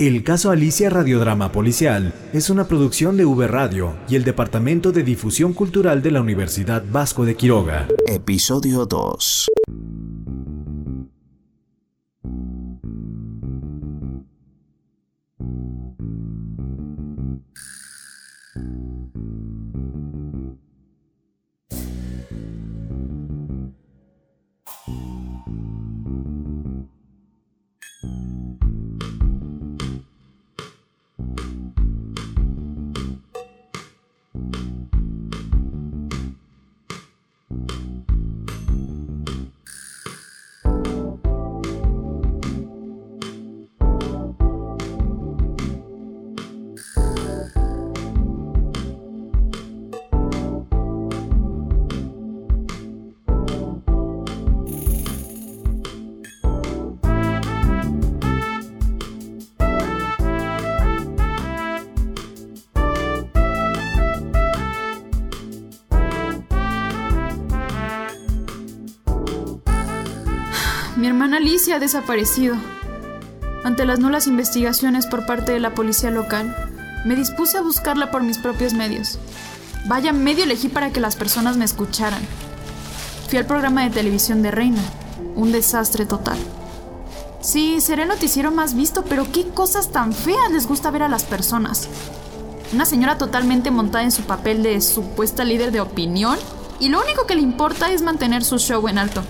El caso Alicia Radiodrama Policial es una producción de V Radio y el Departamento de Difusión Cultural de la Universidad Vasco de Quiroga. Episodio 2. Alicia ha desaparecido. Ante las nulas investigaciones por parte de la policía local, me dispuse a buscarla por mis propios medios. Vaya medio elegí para que las personas me escucharan. Fui al programa de televisión de Reina. Un desastre total. Sí, seré el noticiero más visto, pero qué cosas tan feas les gusta ver a las personas. Una señora totalmente montada en su papel de supuesta líder de opinión y lo único que le importa es mantener su show en alto.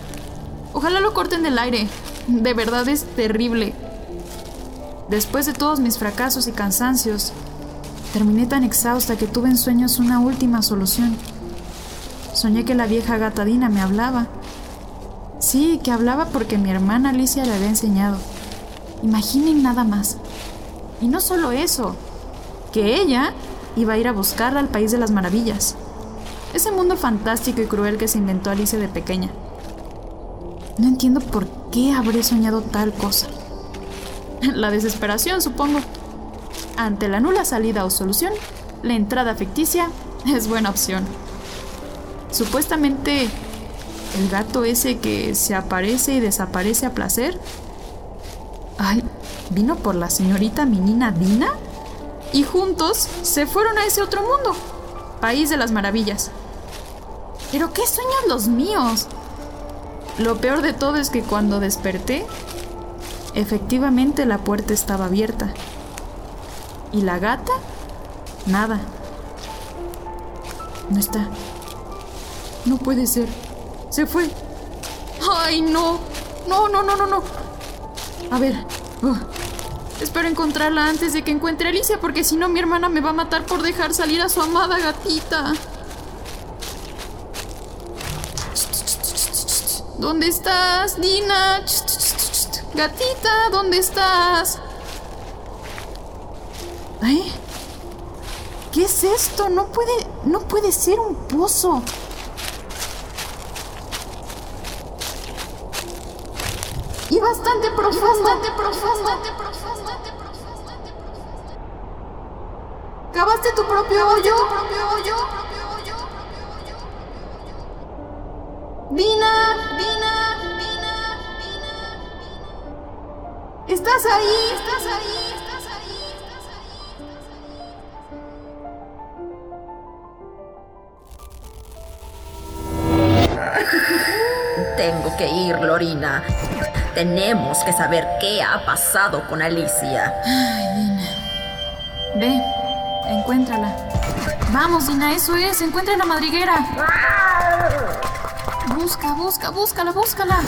Ojalá lo corten del aire. De verdad es terrible. Después de todos mis fracasos y cansancios, terminé tan exhausta que tuve en sueños una última solución. Soñé que la vieja gatadina me hablaba. Sí, que hablaba porque mi hermana Alicia le había enseñado. Imaginen nada más. Y no solo eso, que ella iba a ir a buscarla al País de las Maravillas. Ese mundo fantástico y cruel que se inventó Alicia de pequeña. No entiendo por qué habré soñado tal cosa. La desesperación, supongo. Ante la nula salida o solución, la entrada ficticia es buena opción. Supuestamente, el gato ese que se aparece y desaparece a placer. Ay, vino por la señorita menina Dina y juntos se fueron a ese otro mundo, país de las maravillas. Pero qué sueños los míos. Lo peor de todo es que cuando desperté, efectivamente la puerta estaba abierta. ¿Y la gata? Nada. No está. No puede ser. Se fue. ¡Ay, no! No, no, no, no, no. A ver. espero encontrarla antes de que encuentre a Alicia, porque si no mi hermana me va a matar por dejar salir a su amada gatita. ¿Dónde estás, Dina? Gatita, ¿dónde estás? ¿Ay? ¿Qué es esto? No puede, no puede ser un pozo. Y bastante profundo. Bastante profundo. ¿Cavaste tu propio hoyo? Dina, Dina, Dina, Dina. ¿Estás ahí? ¿Estás ahí? ¿Estás ahí? ¿Estás Tengo que ir, Lorina. Tenemos que saber qué ha pasado con Alicia. Ay, Dina. Ve, encuéntrala. Vamos, Dina, eso es. Encuentra la madriguera. Busca, busca, búscala, búscala.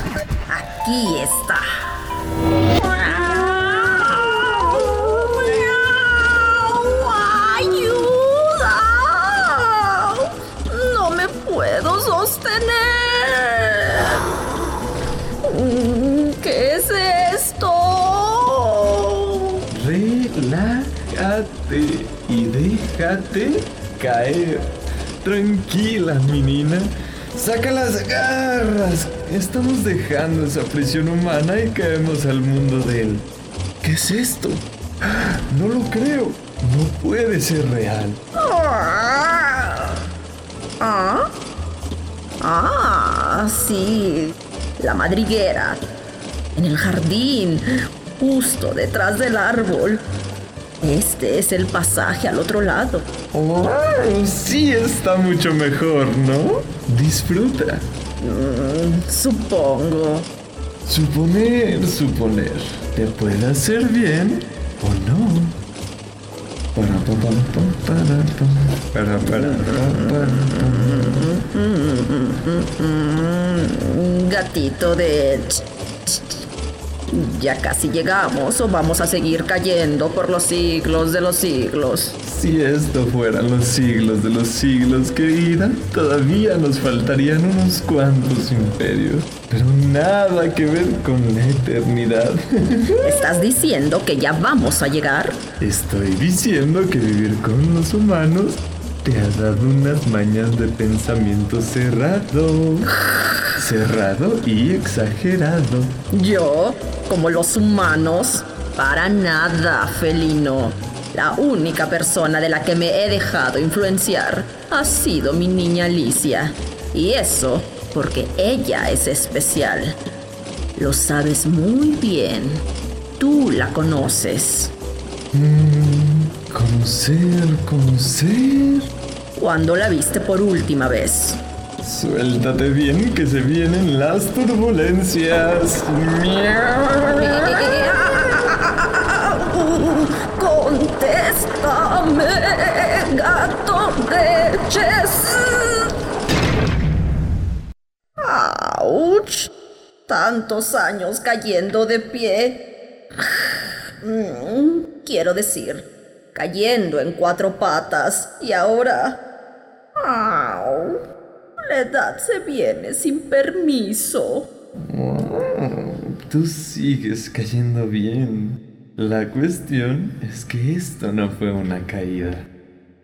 Aquí está. ¡Ayuda! No me puedo sostener. ¿Qué es esto? Relájate y déjate caer. Tranquila, menina. Saca las garras. Estamos dejando esa prisión humana y caemos al mundo de él. ¿Qué es esto? No lo creo. No puede ser real. ¿Ah? Ah, sí. La madriguera. En el jardín. justo detrás del árbol. Este es el pasaje al otro lado. Oh, sí está mucho mejor, ¿no? Disfruta. Mm, supongo. Suponer, suponer. ¿Te puede hacer bien o no? Para, para, para, para, para, para, Mm, Gatito de... Ya casi llegamos o vamos a seguir cayendo por los siglos de los siglos. Si esto fueran los siglos de los siglos, querida, todavía nos faltarían unos cuantos imperios. Pero nada que ver con la eternidad. ¿Estás diciendo que ya vamos a llegar? Estoy diciendo que vivir con los humanos te ha dado unas mañas de pensamiento cerrado. Cerrado y exagerado. Yo, como los humanos, para nada, felino. La única persona de la que me he dejado influenciar ha sido mi niña Alicia. Y eso porque ella es especial. Lo sabes muy bien. Tú la conoces. Mm, conocer, conocer. ¿Cuándo la viste por última vez? Suéltate bien que se vienen las turbulencias. Contéstame, gato de Chess. ¡Auch! Tantos años cayendo de pie. Mm, Quiero decir, cayendo en cuatro patas y ahora... ¡Au! La edad se viene sin permiso. Tú sigues cayendo bien. La cuestión es que esto no fue una caída.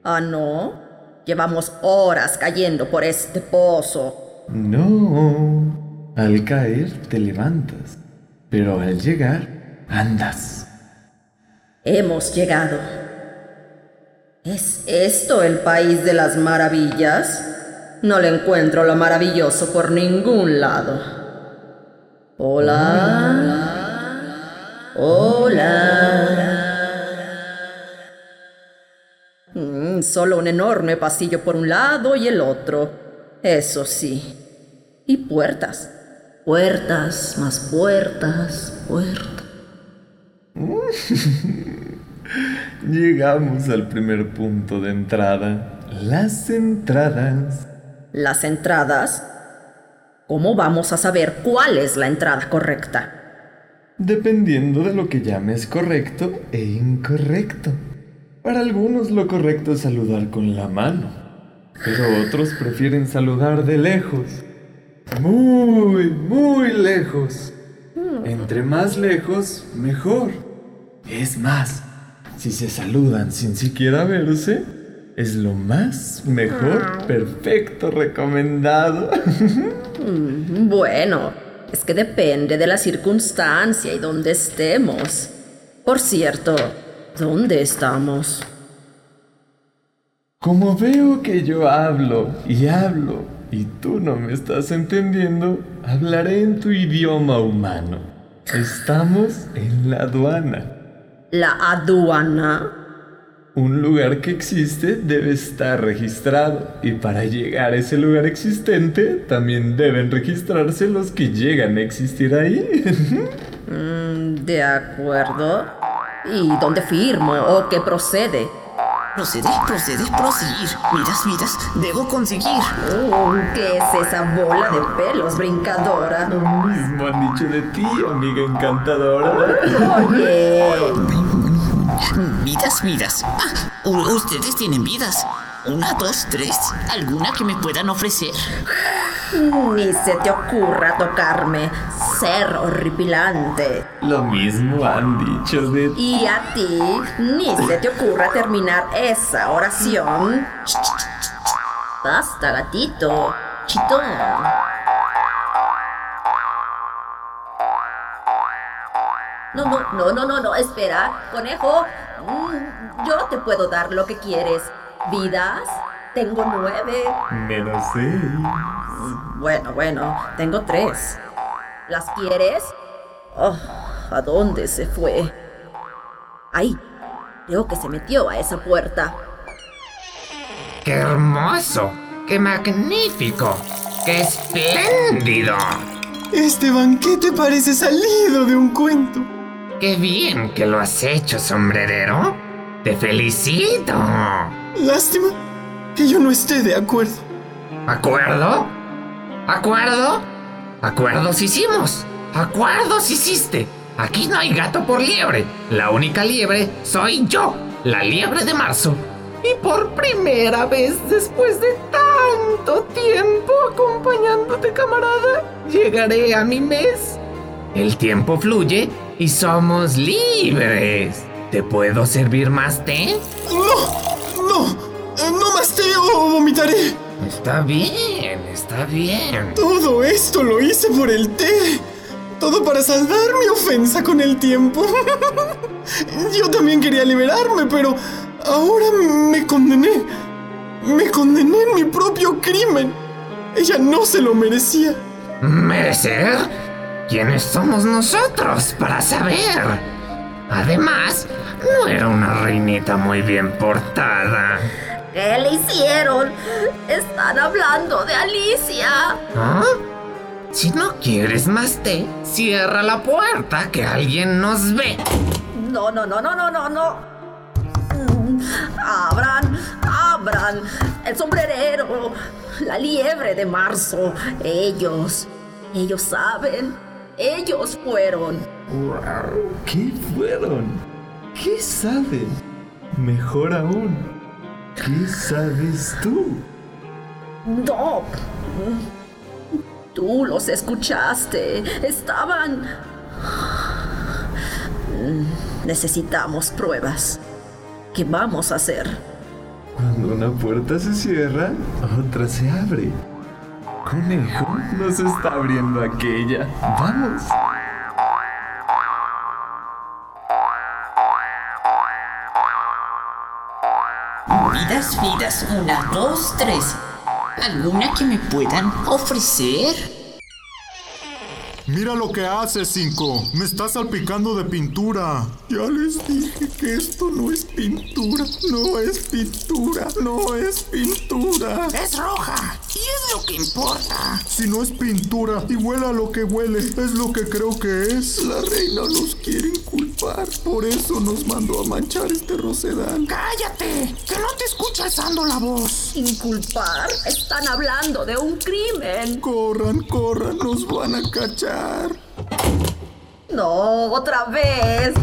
¿Ah, no? Llevamos horas cayendo por este pozo. No. Al caer te levantas, pero al llegar andas. Hemos llegado. ¿Es esto el país de las maravillas? No le encuentro lo maravilloso por ningún lado. Hola. Hola. Mm, solo un enorme pasillo por un lado y el otro. Eso sí. Y puertas. Puertas, más puertas, puertas. Llegamos al primer punto de entrada. Las entradas. Las entradas. ¿Cómo vamos a saber cuál es la entrada correcta? Dependiendo de lo que llames correcto e incorrecto. Para algunos lo correcto es saludar con la mano, pero otros prefieren saludar de lejos. Muy, muy lejos. Entre más lejos, mejor. Es más, si se saludan sin siquiera verse, es lo más mejor, perfecto, recomendado. Mm, Bueno, es que depende de la circunstancia y dónde estemos. Por cierto, ¿dónde estamos? Como veo que yo hablo y hablo y tú no me estás entendiendo, hablaré en tu idioma humano. Estamos en la aduana. La aduana. Un lugar que existe debe estar registrado y para llegar a ese lugar existente también deben registrarse los que llegan a existir ahí. Mm, de acuerdo. ¿Y dónde firmo o qué procede? Procede, procede, proseguir. Miras, miras, debo conseguir. Oh, ¿Qué es esa bola de pelos brincadora? Lo mismo han dicho de ti, amiga encantadora. Oye, Vidas, vidas. Ah, ustedes tienen vidas. Una, dos, tres. ¿Alguna que me puedan ofrecer? ni se te ocurra tocarme. Ser horripilante. Lo mismo han dicho de ti. Y a ti, ni se te ocurra terminar esa oración. Basta, gatito. Chitón. No, no, no, no, no, no, espera, conejo. Mm, Yo te puedo dar lo que quieres. ¿Vidas? Tengo nueve. Menos seis. Bueno, bueno, tengo tres. ¿Las quieres? Oh, ¿A dónde se fue? Ahí. Creo que se metió a esa puerta. ¡Qué hermoso! ¡Qué magnífico! ¡Qué espléndido! Este banquete parece salido de un cuento. ¡Qué bien que lo has hecho, sombrerero! ¡Te felicito! Lástima que yo no esté de acuerdo. ¿Acuerdo? ¿Acuerdo? Acuerdos hicimos. Acuerdos hiciste. Aquí no hay gato por liebre. La única liebre soy yo, la liebre de marzo. Y por primera vez después de tanto tiempo acompañándote, camarada, llegaré a mi mes. El tiempo fluye y somos libres. ¿Te puedo servir más té? ¡No! ¡No! Eh, ¡No más té o vomitaré! Está bien, está bien. Todo esto lo hice por el té. Todo para saldar mi ofensa con el tiempo. Yo también quería liberarme, pero ahora me condené. Me condené en mi propio crimen. Ella no se lo merecía. ¿Merecer? ¿Quiénes somos nosotros para saber? Además, no era una reinita muy bien portada. ¿Qué le hicieron? Están hablando de Alicia. ¿Ah? Si no quieres más té, cierra la puerta que alguien nos ve. No, no, no, no, no, no, no. Abran, abran. El sombrerero, la liebre de marzo. Ellos, ellos saben. Ellos fueron. ¡Wow! ¿Qué fueron? ¿Qué saben? Mejor aún, ¿qué sabes tú? No. Tú los escuchaste. Estaban... Necesitamos pruebas. ¿Qué vamos a hacer? Cuando una puerta se cierra, otra se abre. Conejo, nos está abriendo aquella. Vamos. Vidas, vidas, una, dos, tres. ¿Alguna que me puedan ofrecer? Mira lo que haces, Cinco. Me estás salpicando de pintura. Ya les dije que esto no es pintura. No es pintura. No es pintura. Es roja y es lo que importa. Si no es pintura y huele a lo que huele, es lo que creo que es. La reina nos quiere inculpar. Por eso nos mandó a manchar este rosedal. ¡Cállate! ¡Que no te escucha alzando la voz! ¿Inculpar? Están hablando de un crimen. Corran, corran, nos van a cachar. No, otra vez.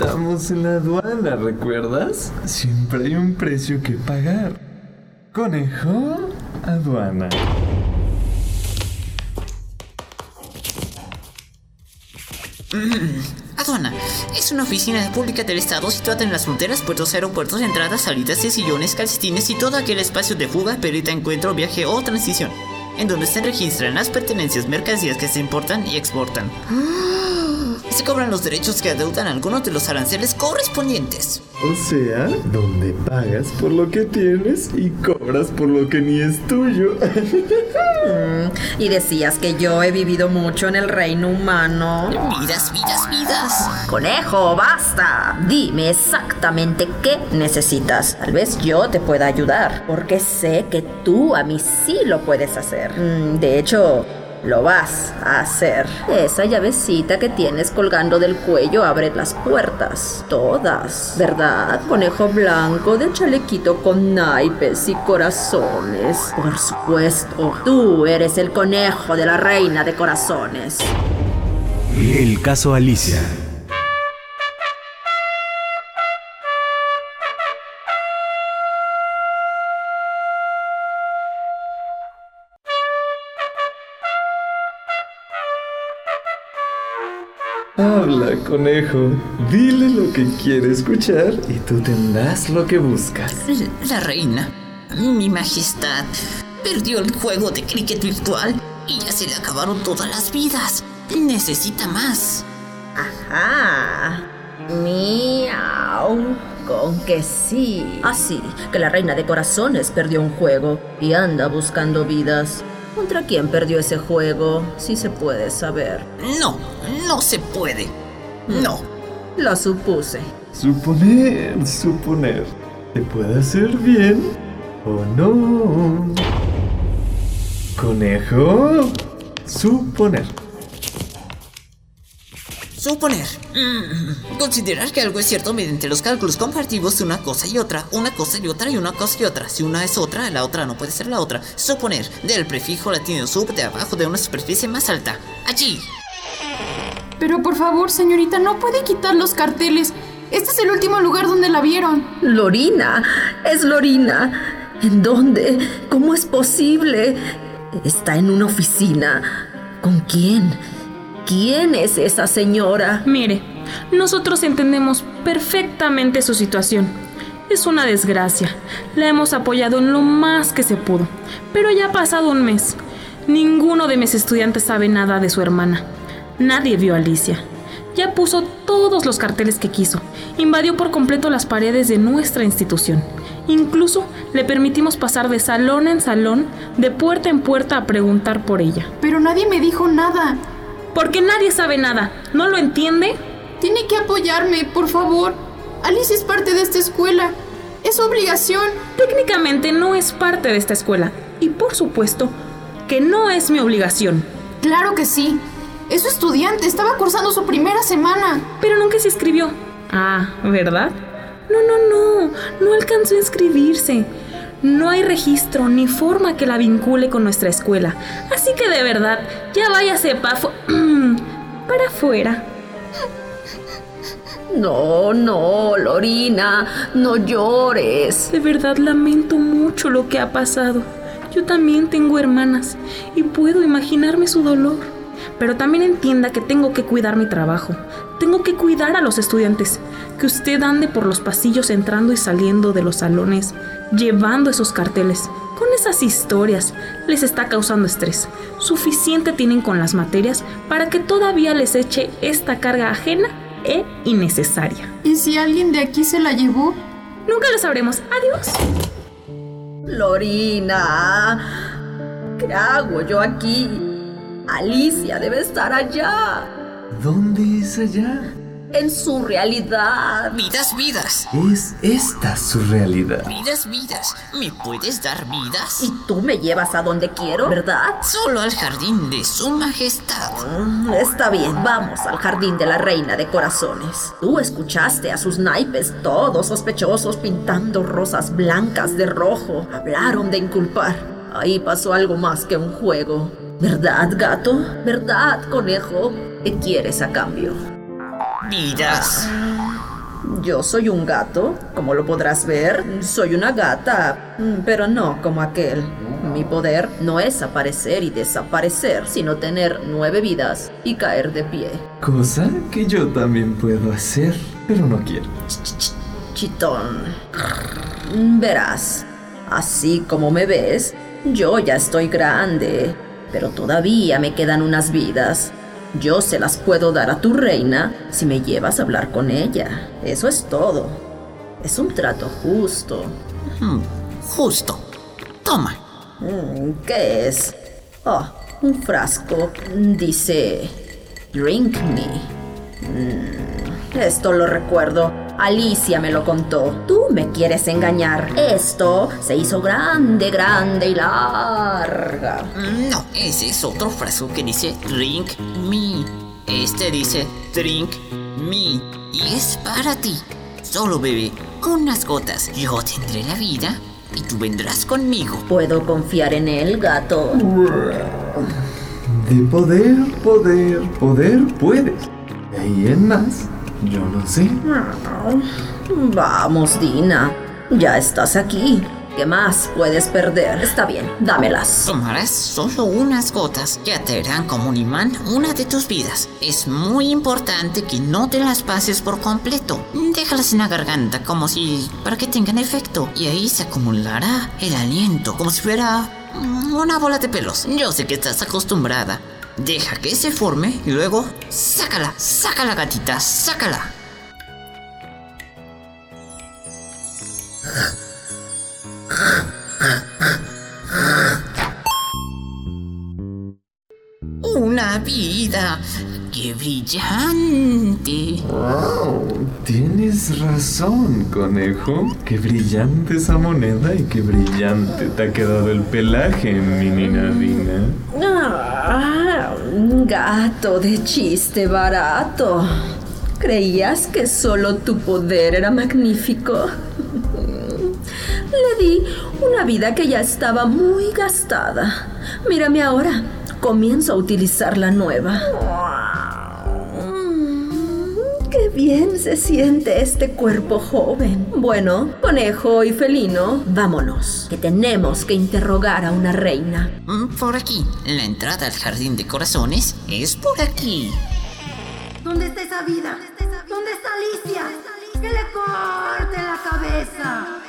Estamos en la aduana, ¿recuerdas? Siempre hay un precio que pagar. Conejo, aduana. Aduana es una oficina pública del Estado situada en las fronteras, puertos, aeropuertos, entradas, salidas de sillones, calcetines y todo aquel espacio de fuga, perita, encuentro, viaje o transición, en donde se registran las pertenencias, mercancías que se importan y exportan. Se cobran los derechos que adeudan algunos de los aranceles correspondientes. O sea, donde pagas por lo que tienes y cobras por lo que ni es tuyo. Y decías que yo he vivido mucho en el reino humano. Vidas, vidas, vidas. Conejo, basta. Dime exactamente qué necesitas. Tal vez yo te pueda ayudar, porque sé que tú a mí sí lo puedes hacer. Mm, De hecho, lo vas a hacer. Esa llavecita que tienes colgando del cuello abre las puertas. Todas. ¿Verdad? Conejo blanco de chalequito con naipes y corazones. Por supuesto. Tú eres el conejo de la reina de corazones. El caso Alicia. Conejo. Dile lo que quiere escuchar y tú tendrás lo que buscas. La reina, mi majestad, perdió el juego de cricket virtual y ya se le acabaron todas las vidas. Necesita más. Ajá. Miau. Con que sí. Así que la reina de corazones perdió un juego y anda buscando vidas. ¿Contra quién perdió ese juego? Si se puede saber. No, no se puede. No. Lo supuse. Suponer, suponer. ¿Te puede hacer bien o no? Conejo. Suponer. Suponer. Mm, considerar que algo es cierto mediante los cálculos comparativos de una cosa y otra, una cosa y otra y una cosa y otra. Si una es otra, la otra no puede ser la otra. Suponer. Del prefijo latino sub de abajo de una superficie más alta. Allí. Pero por favor, señorita, no puede quitar los carteles. Este es el último lugar donde la vieron. Lorina. Es Lorina. ¿En dónde? ¿Cómo es posible? Está en una oficina. ¿Con quién? ¿Quién es esa señora? Mire, nosotros entendemos perfectamente su situación. Es una desgracia. La hemos apoyado en lo más que se pudo. Pero ya ha pasado un mes. Ninguno de mis estudiantes sabe nada de su hermana. Nadie vio a Alicia. Ya puso todos los carteles que quiso. Invadió por completo las paredes de nuestra institución. Incluso le permitimos pasar de salón en salón, de puerta en puerta a preguntar por ella. Pero nadie me dijo nada. Porque nadie sabe nada. ¿No lo entiende? Tiene que apoyarme, por favor. Alice es parte de esta escuela. Es su obligación. Técnicamente no es parte de esta escuela. Y por supuesto que no es mi obligación. Claro que sí. Es su estudiante. Estaba cursando su primera semana. Pero nunca se inscribió. Ah, ¿verdad? No, no, no. No alcanzó a inscribirse. No hay registro ni forma que la vincule con nuestra escuela. Así que de verdad, ya váyase pa para afuera. No, no, Lorina, no llores. De verdad lamento mucho lo que ha pasado. Yo también tengo hermanas y puedo imaginarme su dolor. Pero también entienda que tengo que cuidar mi trabajo. Tengo que cuidar a los estudiantes. Que usted ande por los pasillos entrando y saliendo de los salones, llevando esos carteles. Con esas historias les está causando estrés. Suficiente tienen con las materias para que todavía les eche esta carga ajena e innecesaria. ¿Y si alguien de aquí se la llevó? Nunca lo sabremos. Adiós. Lorina, ¿qué hago yo aquí? Alicia debe estar allá. ¿Dónde es allá? En su realidad. Vidas, vidas. Es esta su realidad. Vidas, vidas. ¿Me puedes dar vidas? Y tú me llevas a donde quiero, ¿verdad? Solo al jardín de su majestad. Mm, Está bien, vamos al jardín de la reina de corazones. Tú escuchaste a sus naipes, todos sospechosos, pintando rosas blancas de rojo. Hablaron de inculpar. Ahí pasó algo más que un juego. ¿Verdad, gato? ¿Verdad, conejo? ¿Qué quieres a cambio? Vidas. Yo soy un gato, como lo podrás ver. Soy una gata, mm, pero no como aquel. Mi poder no es aparecer y desaparecer, sino tener nueve vidas y caer de pie. Cosa que yo también puedo hacer, pero no quiero. Chitón. Verás, así como me ves, yo ya estoy grande, pero todavía me quedan unas vidas. Yo se las puedo dar a tu reina si me llevas a hablar con ella. Eso es todo. Es un trato justo. Hmm, justo. Toma. Mm, ¿Qué es? Oh, un frasco. Dice... Drink me. Mm, esto lo recuerdo. Alicia me lo contó. Tú me quieres engañar. Esto se hizo grande, grande y larga. No, ese es otro frasco que dice Drink me. Este dice Drink me. Y es para ti. Solo bebe unas gotas. Yo tendré la vida y tú vendrás conmigo. ¿Puedo confiar en él, gato? De poder, poder, poder puedes. De ahí en más, yo no sé. Vamos, Dina. Ya estás aquí. ¿Qué más puedes perder? Está bien, dámelas. Tomarás solo unas gotas que atraerán como un imán una de tus vidas. Es muy importante que no te las pases por completo. Déjalas en la garganta como si... para que tengan efecto. Y ahí se acumulará el aliento como si fuera una bola de pelos. Yo sé que estás acostumbrada. Deja que se forme y luego sácala, sácala gatita, sácala. vida. ¡Qué brillante! Tienes razón, conejo. Qué brillante esa moneda y qué brillante te ha quedado el pelaje, mi nina Ah, gato de chiste barato. ¿Creías que solo tu poder era magnífico? Le di una vida que ya estaba muy gastada. Mírame ahora. Comienzo a utilizar la nueva. Bien se siente este cuerpo joven. Bueno, conejo y felino, vámonos, que tenemos que interrogar a una reina. Mm, Por aquí. La entrada al jardín de corazones es por aquí. ¿Dónde está esa vida? ¿Dónde está Alicia? ¡Que le corte la cabeza!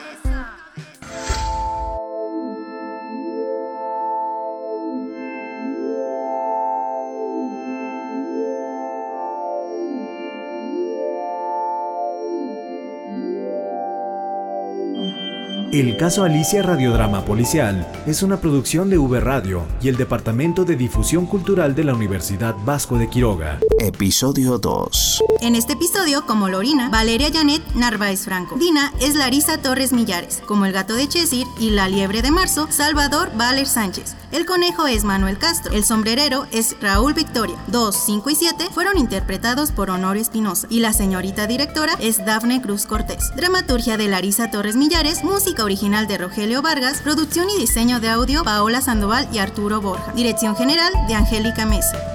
El caso Alicia Radiodrama Policial es una producción de V Radio y el Departamento de Difusión Cultural de la Universidad Vasco de Quiroga. Episodio 2. En este episodio, como Lorina, Valeria Janet Narváez Franco. Dina es Larisa Torres Millares. Como el gato de Chesir y la liebre de marzo, Salvador Valer Sánchez. El conejo es Manuel Castro. El sombrerero es Raúl Victoria. 2, 5 y 7 fueron interpretados por Honor Espinosa. Y la señorita directora es Dafne Cruz Cortés. Dramaturgia de Larisa Torres Millares. Música original de Rogelio Vargas. Producción y diseño de audio Paola Sandoval y Arturo Borja. Dirección general de Angélica Mesa.